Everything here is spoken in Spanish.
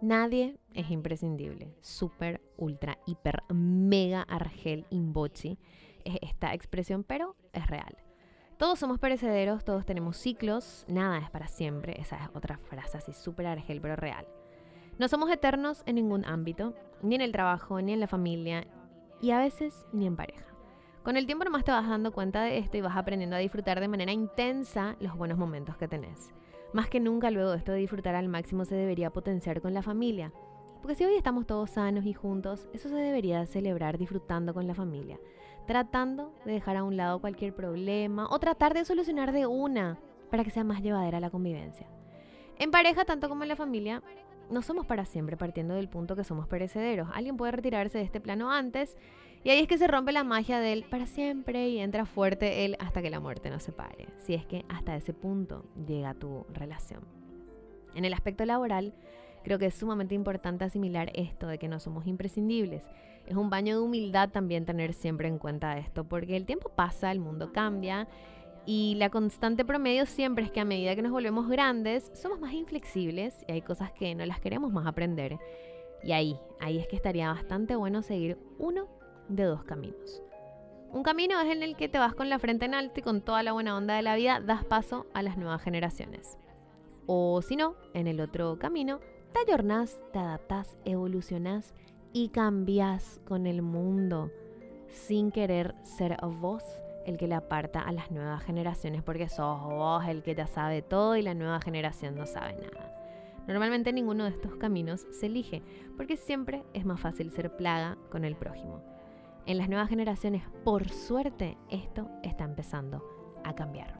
Nadie es imprescindible. Super, ultra, hiper, mega, argel, imbochi es esta expresión, pero es real. Todos somos perecederos, todos tenemos ciclos, nada es para siempre. Esa es otra frase así súper argel, pero real. No somos eternos en ningún ámbito, ni en el trabajo, ni en la familia, y a veces ni en pareja. Con el tiempo nomás te vas dando cuenta de esto y vas aprendiendo a disfrutar de manera intensa los buenos momentos que tenés. Más que nunca luego esto de disfrutar al máximo se debería potenciar con la familia. Porque si hoy estamos todos sanos y juntos, eso se debería celebrar disfrutando con la familia, tratando de dejar a un lado cualquier problema o tratar de solucionar de una para que sea más llevadera la convivencia. En pareja, tanto como en la familia, no somos para siempre partiendo del punto que somos perecederos. Alguien puede retirarse de este plano antes y ahí es que se rompe la magia del para siempre y entra fuerte él hasta que la muerte nos separe. Si es que hasta ese punto llega tu relación. En el aspecto laboral, creo que es sumamente importante asimilar esto de que no somos imprescindibles. Es un baño de humildad también tener siempre en cuenta esto, porque el tiempo pasa, el mundo cambia y la constante promedio siempre es que a medida que nos volvemos grandes, somos más inflexibles y hay cosas que no las queremos más aprender. Y ahí, ahí es que estaría bastante bueno seguir uno de dos caminos. Un camino es en el que te vas con la frente en alto y con toda la buena onda de la vida das paso a las nuevas generaciones. O si no, en el otro camino, te ayornás, te adaptás, evolucionás y cambias con el mundo sin querer ser vos el que le aparta a las nuevas generaciones porque sos vos el que ya sabe todo y la nueva generación no sabe nada. Normalmente ninguno de estos caminos se elige porque siempre es más fácil ser plaga con el prójimo. En las nuevas generaciones, por suerte, esto está empezando a cambiar.